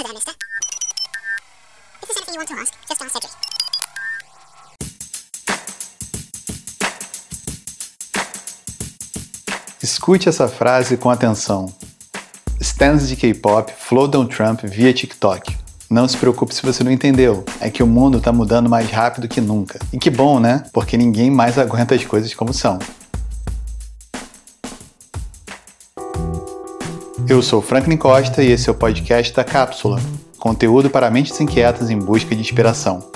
There, mister. If there's anything you want to ask, just ask Cedric. Escute essa frase com atenção. Stands de K-pop flodam Trump via TikTok. Não se preocupe se você não entendeu, é que o mundo está mudando mais rápido que nunca. E que bom, né? Porque ninguém mais aguenta as coisas como são. Eu sou Franklin Costa e esse é o podcast da Cápsula, conteúdo para mentes inquietas em busca de inspiração.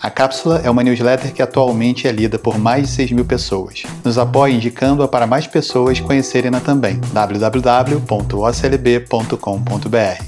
A Cápsula é uma newsletter que atualmente é lida por mais de 6 mil pessoas. Nos apoie indicando-a para mais pessoas conhecerem-na também. www.oclb.com.br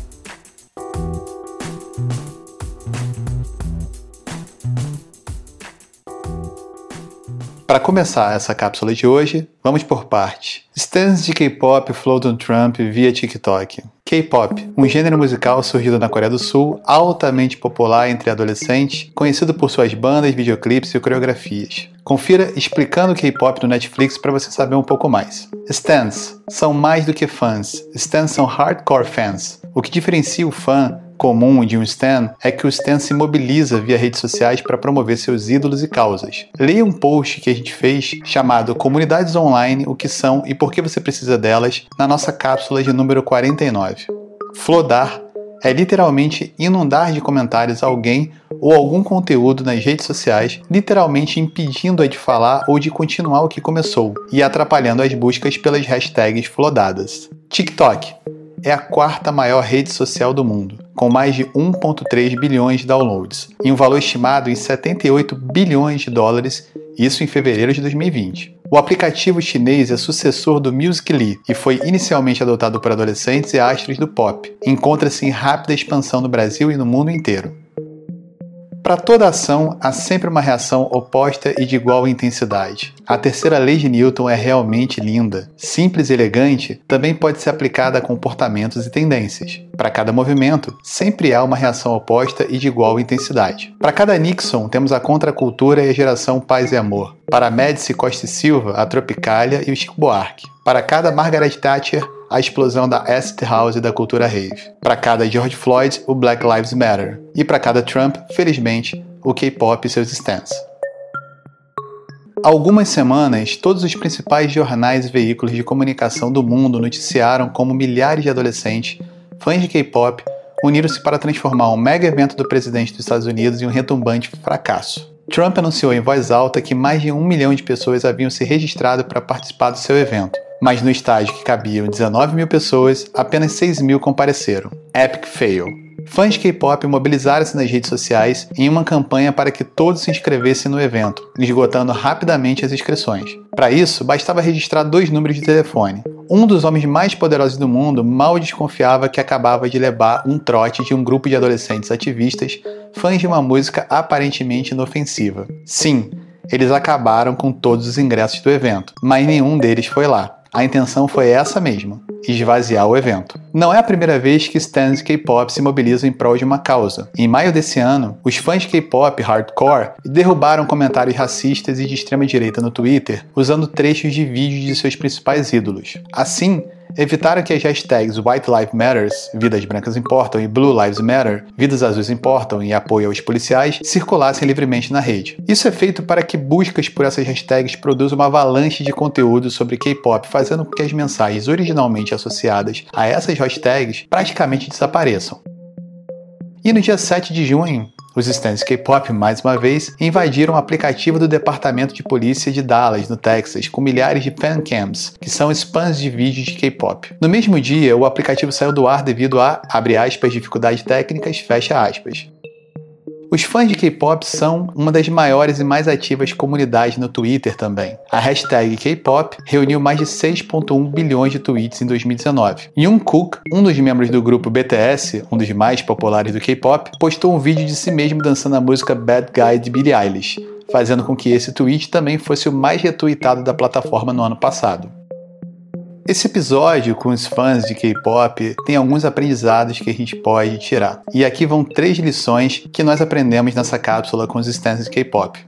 Para começar essa cápsula de hoje, vamos por parte. Stands de K-pop floatam Trump via TikTok. K-pop, um gênero musical surgido na Coreia do Sul, altamente popular entre adolescentes, conhecido por suas bandas, videoclipes e coreografias. Confira explicando K-pop no Netflix para você saber um pouco mais. Stands são mais do que fãs. Stands são hardcore fans. O que diferencia o fã comum de um Stan é que o Stan se mobiliza via redes sociais para promover seus ídolos e causas. Leia um post que a gente fez chamado Comunidades Online, o que são e por que você precisa delas, na nossa cápsula de número 49. Flodar é literalmente inundar de comentários alguém ou algum conteúdo nas redes sociais, literalmente impedindo-a de falar ou de continuar o que começou e atrapalhando as buscas pelas hashtags flodadas. TikTok é a quarta maior rede social do mundo, com mais de 1,3 bilhões de downloads e um valor estimado em 78 bilhões de dólares, isso em fevereiro de 2020. O aplicativo chinês é sucessor do Musical.ly e foi inicialmente adotado por adolescentes e astros do pop. Encontra-se em rápida expansão no Brasil e no mundo inteiro. Para toda ação, há sempre uma reação oposta e de igual intensidade. A terceira lei de Newton é realmente linda. Simples e elegante, também pode ser aplicada a comportamentos e tendências. Para cada movimento, sempre há uma reação oposta e de igual intensidade. Para cada Nixon, temos a contracultura e a geração paz e amor. Para Médici Costa e Silva, a Tropicália e o Chico Buarque. Para cada Margaret Thatcher, a explosão da acid house e da cultura rave. Para cada George Floyd, o Black Lives Matter. E para cada Trump, felizmente, o K-pop e seus stands. Há algumas semanas, todos os principais jornais e veículos de comunicação do mundo noticiaram como milhares de adolescentes, fãs de K-pop, uniram-se para transformar um mega evento do presidente dos Estados Unidos em um retumbante fracasso. Trump anunciou em voz alta que mais de um milhão de pessoas haviam se registrado para participar do seu evento, mas no estádio que cabiam 19 mil pessoas, apenas 6 mil compareceram. Epic fail. Fãs de K-pop mobilizaram-se nas redes sociais em uma campanha para que todos se inscrevessem no evento, esgotando rapidamente as inscrições. Para isso, bastava registrar dois números de telefone. Um dos homens mais poderosos do mundo mal desconfiava que acabava de levar um trote de um grupo de adolescentes ativistas, fãs de uma música aparentemente inofensiva. Sim, eles acabaram com todos os ingressos do evento, mas nenhum deles foi lá. A intenção foi essa mesma: esvaziar o evento. Não é a primeira vez que stands K-pop se mobilizam em prol de uma causa. Em maio desse ano, os fãs K-pop hardcore derrubaram comentários racistas e de extrema direita no Twitter usando trechos de vídeos de seus principais ídolos. Assim, evitaram que as hashtags White Lives Matters, Vidas Brancas Importam, e Blue Lives Matter, Vidas Azuis Importam e Apoio aos Policiais, circulassem livremente na rede. Isso é feito para que buscas por essas hashtags produzam uma avalanche de conteúdo sobre K-pop, fazendo com que as mensagens originalmente associadas a essas hashtags praticamente desapareçam. E no dia 7 de junho, os stands K-pop, mais uma vez, invadiram o aplicativo do Departamento de Polícia de Dallas, no Texas, com milhares de fancams, que são spams de vídeos de K-pop. No mesmo dia, o aplicativo saiu do ar devido a, abre aspas, dificuldades técnicas, fecha aspas. Os fãs de K-pop são uma das maiores e mais ativas comunidades no Twitter também. A hashtag K-pop reuniu mais de 6,1 bilhões de tweets em 2019. Jungkook, um dos membros do grupo BTS, um dos mais populares do K-pop, postou um vídeo de si mesmo dançando a música Bad Guy de Billie Eilish, fazendo com que esse tweet também fosse o mais retweetado da plataforma no ano passado. Esse episódio com os fãs de K-pop tem alguns aprendizados que a gente pode tirar. E aqui vão três lições que nós aprendemos nessa cápsula com os stands de K-pop.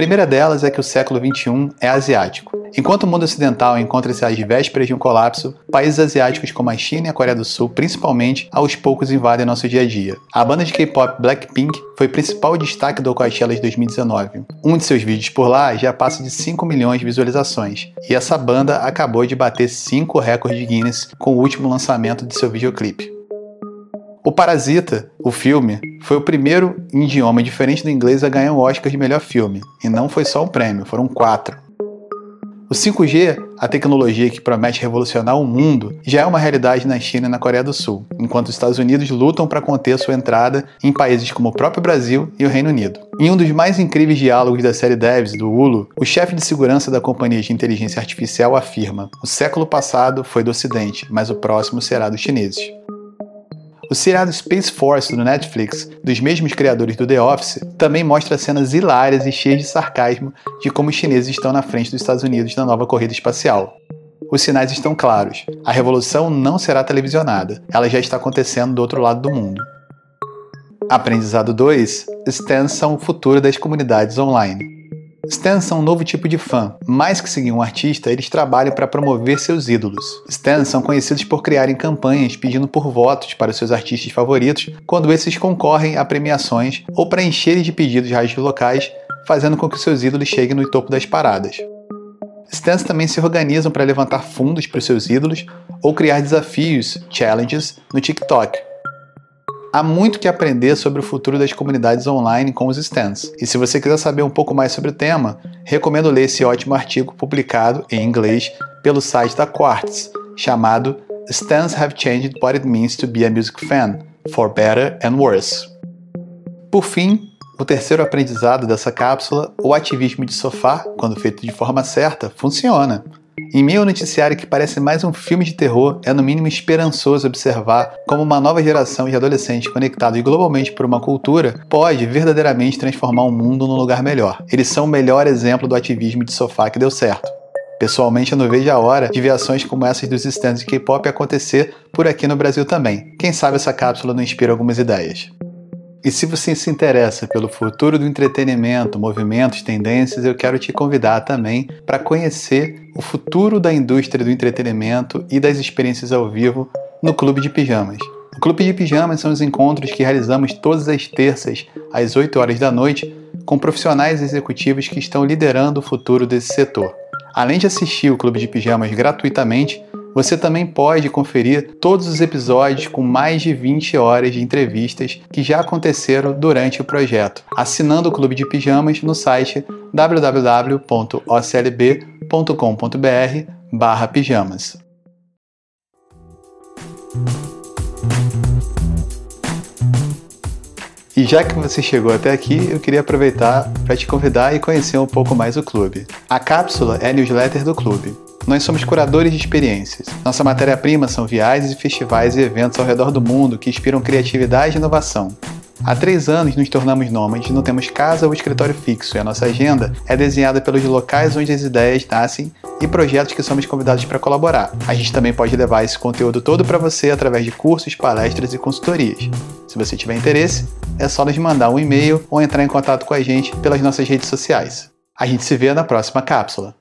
Primeira delas é que o século XXI é asiático. Enquanto o mundo ocidental encontra-se às vésperas de um colapso, países asiáticos como a China e a Coreia do Sul, principalmente, aos poucos invadem nosso dia a dia. A banda de K-pop Blackpink foi principal destaque do Coachella de 2019. Um de seus vídeos por lá já passa de 5 milhões de visualizações, e essa banda acabou de bater 5 recordes Guinness com o último lançamento de seu videoclipe. O Parasita, o filme, foi o primeiro em idioma diferente do inglês a ganhar um Oscar de melhor filme, e não foi só um prêmio, foram quatro. O 5G, a tecnologia que promete revolucionar o mundo, já é uma realidade na China e na Coreia do Sul, enquanto os Estados Unidos lutam para conter sua entrada em países como o próprio Brasil e o Reino Unido. Em um dos mais incríveis diálogos da série Devs do Hulu, o chefe de segurança da companhia de inteligência artificial afirma: "O século passado foi do Ocidente, mas o próximo será dos chineses." O seriado Space Force do Netflix, dos mesmos criadores do The Office, também mostra cenas hilárias e cheias de sarcasmo de como os chineses estão na frente dos Estados Unidos na nova corrida espacial. Os sinais estão claros. A revolução não será televisionada. Ela já está acontecendo do outro lado do mundo. Aprendizado 2: Stands são o futuro das comunidades online. Stans são um novo tipo de fã. Mais que seguir um artista, eles trabalham para promover seus ídolos. Stans são conhecidos por criarem campanhas pedindo por votos para seus artistas favoritos quando esses concorrem a premiações ou para encherem de pedidos de rádios locais, fazendo com que seus ídolos cheguem no topo das paradas. Stans também se organizam para levantar fundos para seus ídolos ou criar desafios, challenges, no TikTok, Há muito que aprender sobre o futuro das comunidades online com os stands. E se você quiser saber um pouco mais sobre o tema, recomendo ler esse ótimo artigo publicado em inglês pelo site da Quartz, chamado Stands Have Changed What It Means to Be a Music Fan, for Better and Worse. Por fim, o terceiro aprendizado dessa cápsula, o ativismo de sofá, quando feito de forma certa, funciona. Em meio ao noticiário que parece mais um filme de terror, é no mínimo esperançoso observar como uma nova geração de adolescentes conectados globalmente por uma cultura pode verdadeiramente transformar o mundo num lugar melhor. Eles são o melhor exemplo do ativismo de sofá que deu certo. Pessoalmente, eu não vejo a hora de ver ações como essas dos stands de K-pop acontecer por aqui no Brasil também. Quem sabe essa cápsula não inspira algumas ideias. E se você se interessa pelo futuro do entretenimento, movimentos, tendências, eu quero te convidar também para conhecer o futuro da indústria do entretenimento e das experiências ao vivo no Clube de Pijamas. O Clube de Pijamas são os encontros que realizamos todas as terças às 8 horas da noite com profissionais executivos que estão liderando o futuro desse setor. Além de assistir o Clube de Pijamas gratuitamente, você também pode conferir todos os episódios com mais de 20 horas de entrevistas que já aconteceram durante o projeto, assinando o Clube de Pijamas no site www.oclb.com.br/pijamas. E já que você chegou até aqui, eu queria aproveitar para te convidar e conhecer um pouco mais o clube. A cápsula é a newsletter do clube. Nós somos curadores de experiências. Nossa matéria-prima são viagens e festivais e eventos ao redor do mundo que inspiram criatividade e inovação. Há três anos nos tornamos nômades, não temos casa ou escritório fixo e a nossa agenda é desenhada pelos locais onde as ideias nascem e projetos que somos convidados para colaborar. A gente também pode levar esse conteúdo todo para você através de cursos, palestras e consultorias. Se você tiver interesse, é só nos mandar um e-mail ou entrar em contato com a gente pelas nossas redes sociais. A gente se vê na próxima cápsula.